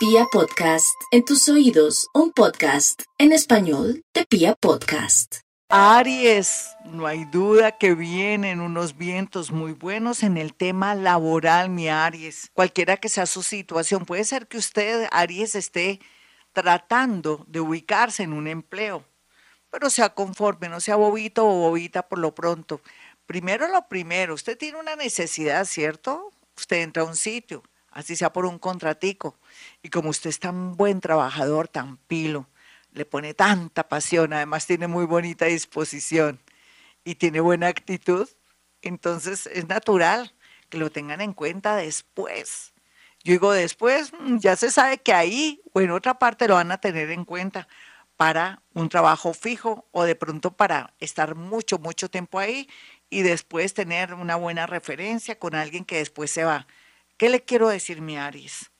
Pia Podcast, en tus oídos, un podcast en español de Pia Podcast. Aries, no hay duda que vienen unos vientos muy buenos en el tema laboral, mi Aries. Cualquiera que sea su situación, puede ser que usted, Aries, esté tratando de ubicarse en un empleo, pero sea conforme, no sea bobito o bobita por lo pronto. Primero lo primero, usted tiene una necesidad, ¿cierto? Usted entra a un sitio, así sea por un contratico, y como usted es tan buen trabajador, tan pilo, le pone tanta pasión, además tiene muy bonita disposición y tiene buena actitud, entonces es natural que lo tengan en cuenta después. Yo digo después, mm, ya se sabe que ahí o en otra parte lo van a tener en cuenta para un trabajo fijo o de pronto para estar mucho, mucho tiempo ahí y después tener una buena referencia con alguien que después se va. ¿Qué le quiero decir, mi Aries?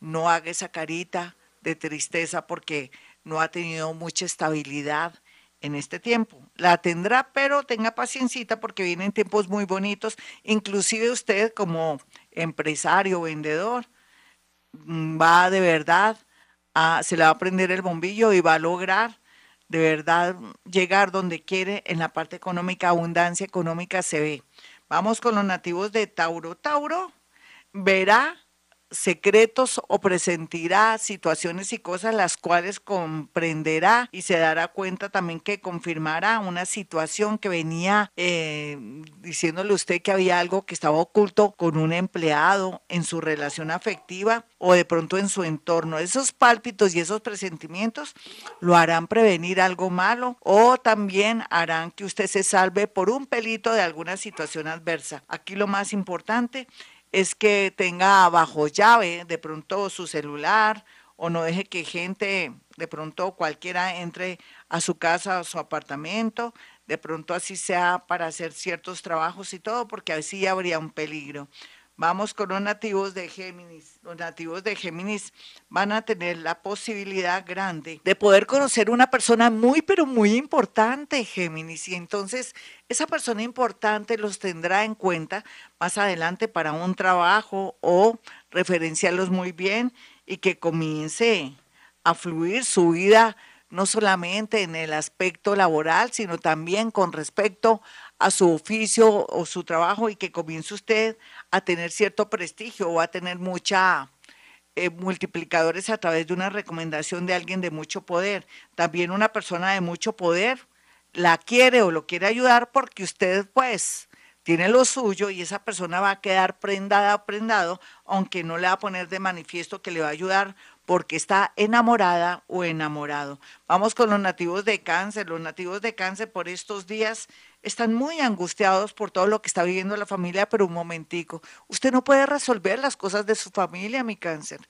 No haga esa carita de tristeza porque no ha tenido mucha estabilidad en este tiempo. La tendrá, pero tenga paciencia porque vienen tiempos muy bonitos. Inclusive usted como empresario, vendedor, mm, va de verdad a, se le va a prender el bombillo y va a lograr de verdad llegar donde quiere en la parte económica, abundancia económica se ve. Vamos con los nativos de Tauro. Tauro verá secretos o presentirá situaciones y cosas las cuales comprenderá y se dará cuenta también que confirmará una situación que venía eh, diciéndole usted que había algo que estaba oculto con un empleado en su relación afectiva o de pronto en su entorno. Esos pálpitos y esos presentimientos lo harán prevenir algo malo o también harán que usted se salve por un pelito de alguna situación adversa. Aquí lo más importante es que tenga bajo llave de pronto su celular o no deje que gente, de pronto cualquiera entre a su casa, a su apartamento, de pronto así sea para hacer ciertos trabajos y todo, porque así habría un peligro. Vamos con los nativos de Géminis. Los nativos de Géminis van a tener la posibilidad grande de poder conocer una persona muy, pero muy importante, Géminis. Y entonces esa persona importante los tendrá en cuenta más adelante para un trabajo o referenciarlos muy bien y que comience a fluir su vida no solamente en el aspecto laboral, sino también con respecto a su oficio o su trabajo y que comience usted a tener cierto prestigio o a tener mucha eh, multiplicadores a través de una recomendación de alguien de mucho poder. También una persona de mucho poder la quiere o lo quiere ayudar porque usted pues tiene lo suyo y esa persona va a quedar prendada prendado, aunque no le va a poner de manifiesto que le va a ayudar porque está enamorada o enamorado. Vamos con los nativos de cáncer. Los nativos de cáncer por estos días están muy angustiados por todo lo que está viviendo la familia, pero un momentico, usted no puede resolver las cosas de su familia, mi cáncer.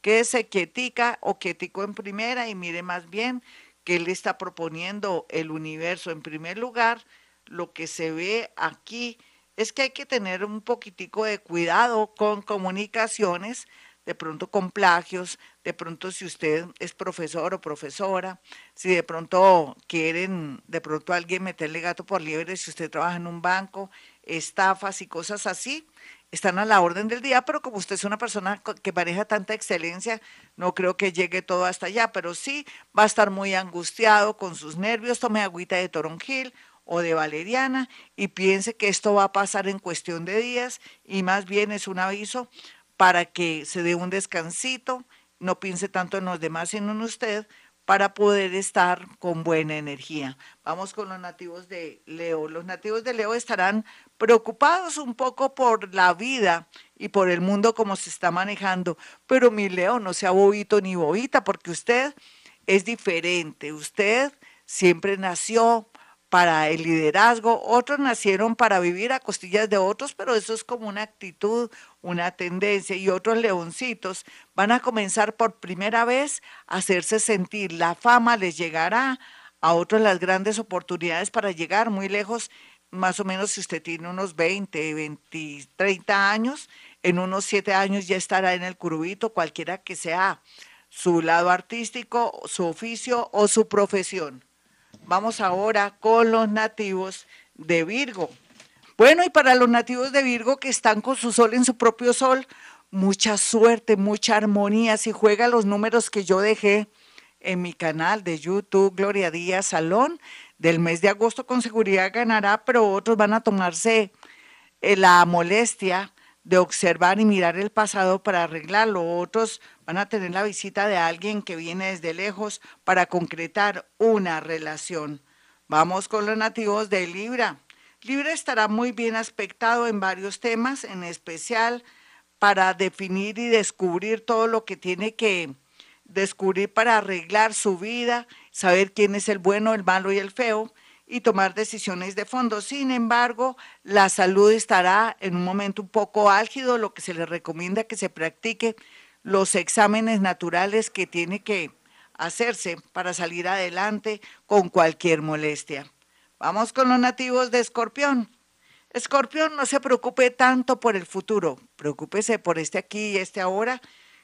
Quédese quietica o quietico en primera y mire más bien que le está proponiendo el universo. En primer lugar, lo que se ve aquí es que hay que tener un poquitico de cuidado con comunicaciones, de pronto con plagios, de pronto si usted es profesor o profesora, si de pronto quieren, de pronto alguien meterle gato por liebre, si usted trabaja en un banco, estafas y cosas así, están a la orden del día, pero como usted es una persona que maneja tanta excelencia, no creo que llegue todo hasta allá, pero sí va a estar muy angustiado con sus nervios, tome agüita de toronjil o de valeriana y piense que esto va a pasar en cuestión de días y más bien es un aviso para que se dé un descansito, no piense tanto en los demás, sino en usted, para poder estar con buena energía. Vamos con los nativos de Leo. Los nativos de Leo estarán preocupados un poco por la vida y por el mundo como se está manejando, pero mi Leo no sea bobito ni bobita, porque usted es diferente. Usted siempre nació para el liderazgo, otros nacieron para vivir a costillas de otros, pero eso es como una actitud, una tendencia, y otros leoncitos van a comenzar por primera vez a hacerse sentir. La fama les llegará a otros las grandes oportunidades para llegar muy lejos, más o menos si usted tiene unos 20, 20, 30 años, en unos 7 años ya estará en el curubito, cualquiera que sea su lado artístico, su oficio o su profesión. Vamos ahora con los nativos de Virgo. Bueno, y para los nativos de Virgo que están con su sol en su propio sol, mucha suerte, mucha armonía. Si juega los números que yo dejé en mi canal de YouTube, Gloria Díaz Salón, del mes de agosto con seguridad ganará, pero otros van a tomarse eh, la molestia de observar y mirar el pasado para arreglarlo. Otros van a tener la visita de alguien que viene desde lejos para concretar una relación. Vamos con los nativos de Libra. Libra estará muy bien aspectado en varios temas, en especial para definir y descubrir todo lo que tiene que descubrir para arreglar su vida, saber quién es el bueno, el malo y el feo y tomar decisiones de fondo. Sin embargo, la salud estará en un momento un poco álgido, lo que se le recomienda que se practique los exámenes naturales que tiene que hacerse para salir adelante con cualquier molestia. Vamos con los nativos de Escorpión. Escorpión, no se preocupe tanto por el futuro, preocúpese por este aquí y este ahora,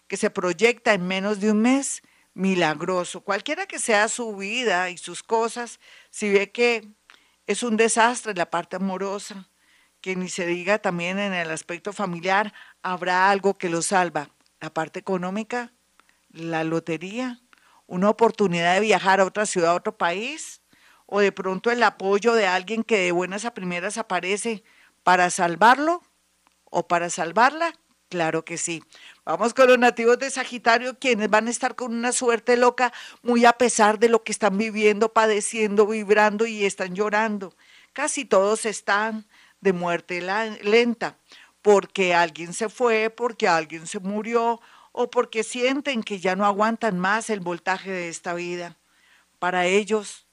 que se proyecta en menos de un mes, milagroso. Cualquiera que sea su vida y sus cosas, si ve que es un desastre la parte amorosa, que ni se diga también en el aspecto familiar, habrá algo que lo salva. La parte económica, la lotería, una oportunidad de viajar a otra ciudad, a otro país, o de pronto el apoyo de alguien que de buenas a primeras aparece para salvarlo o para salvarla? Claro que sí. Vamos con los nativos de Sagitario, quienes van a estar con una suerte loca, muy a pesar de lo que están viviendo, padeciendo, vibrando y están llorando. Casi todos están de muerte lenta, porque alguien se fue, porque alguien se murió o porque sienten que ya no aguantan más el voltaje de esta vida. Para ellos,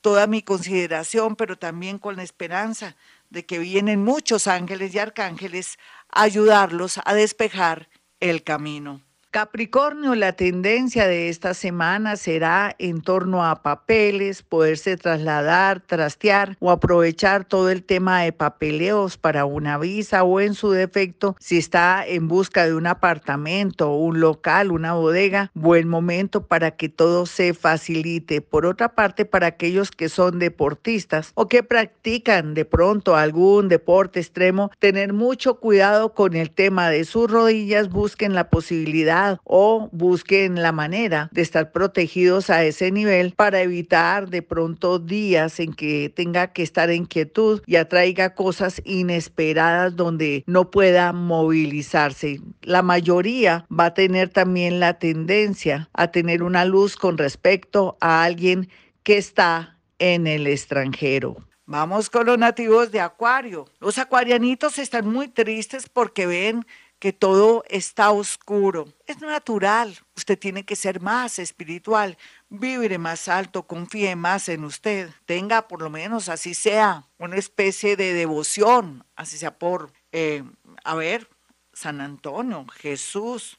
toda mi consideración, pero también con la esperanza de que vienen muchos ángeles y arcángeles ayudarlos a despejar el camino. Capricornio, la tendencia de esta semana será en torno a papeles, poderse trasladar, trastear o aprovechar todo el tema de papeleos para una visa o en su defecto, si está en busca de un apartamento, un local, una bodega, buen momento para que todo se facilite. Por otra parte, para aquellos que son deportistas o que practican de pronto algún deporte extremo, tener mucho cuidado con el tema de sus rodillas, busquen la posibilidad o busquen la manera de estar protegidos a ese nivel para evitar de pronto días en que tenga que estar en quietud y atraiga cosas inesperadas donde no pueda movilizarse. La mayoría va a tener también la tendencia a tener una luz con respecto a alguien que está en el extranjero. Vamos con los nativos de Acuario. Los acuarianitos están muy tristes porque ven que todo está oscuro. Es natural, usted tiene que ser más espiritual, vibre más alto, confíe más en usted, tenga por lo menos así sea una especie de devoción, así sea por, eh, a ver, San Antonio, Jesús,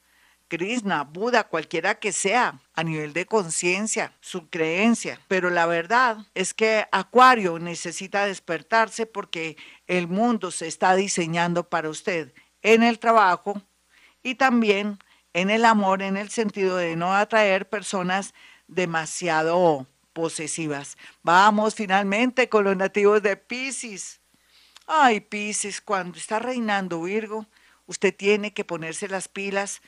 Krishna, Buda, cualquiera que sea, a nivel de conciencia, su creencia. Pero la verdad es que Acuario necesita despertarse porque el mundo se está diseñando para usted en el trabajo y también en el amor en el sentido de no atraer personas demasiado posesivas. Vamos finalmente con los nativos de Pisces. Ay, Pisces, cuando está reinando Virgo, usted tiene que ponerse las pilas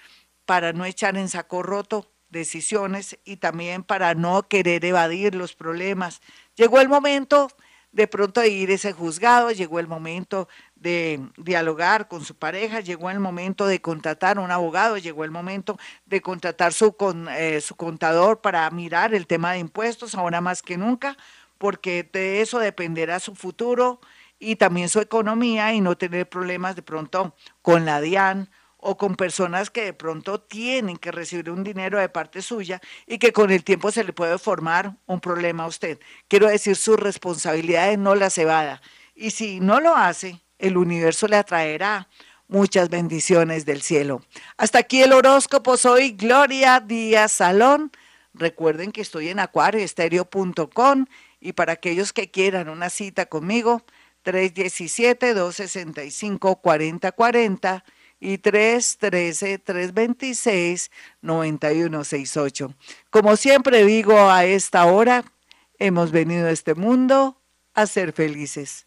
para no echar en saco roto decisiones y también para no querer evadir los problemas. Llegó el momento de pronto de ir ese juzgado, llegó el momento de dialogar con su pareja, llegó el momento de contratar un abogado, llegó el momento de contratar su, con, eh, su contador para mirar el tema de impuestos, ahora más que nunca, porque de eso dependerá su futuro y también su economía y no tener problemas de pronto con la DIAN o con personas que de pronto tienen que recibir un dinero de parte suya y que con el tiempo se le puede formar un problema a usted. Quiero decir, su responsabilidad no la cebada. Y si no lo hace, el universo le atraerá muchas bendiciones del cielo. Hasta aquí el horóscopo. Soy Gloria Díaz Salón. Recuerden que estoy en acuarioestereo.com y para aquellos que quieran una cita conmigo, 317-265-4040 y 313-326-9168. Como siempre digo a esta hora, hemos venido a este mundo a ser felices.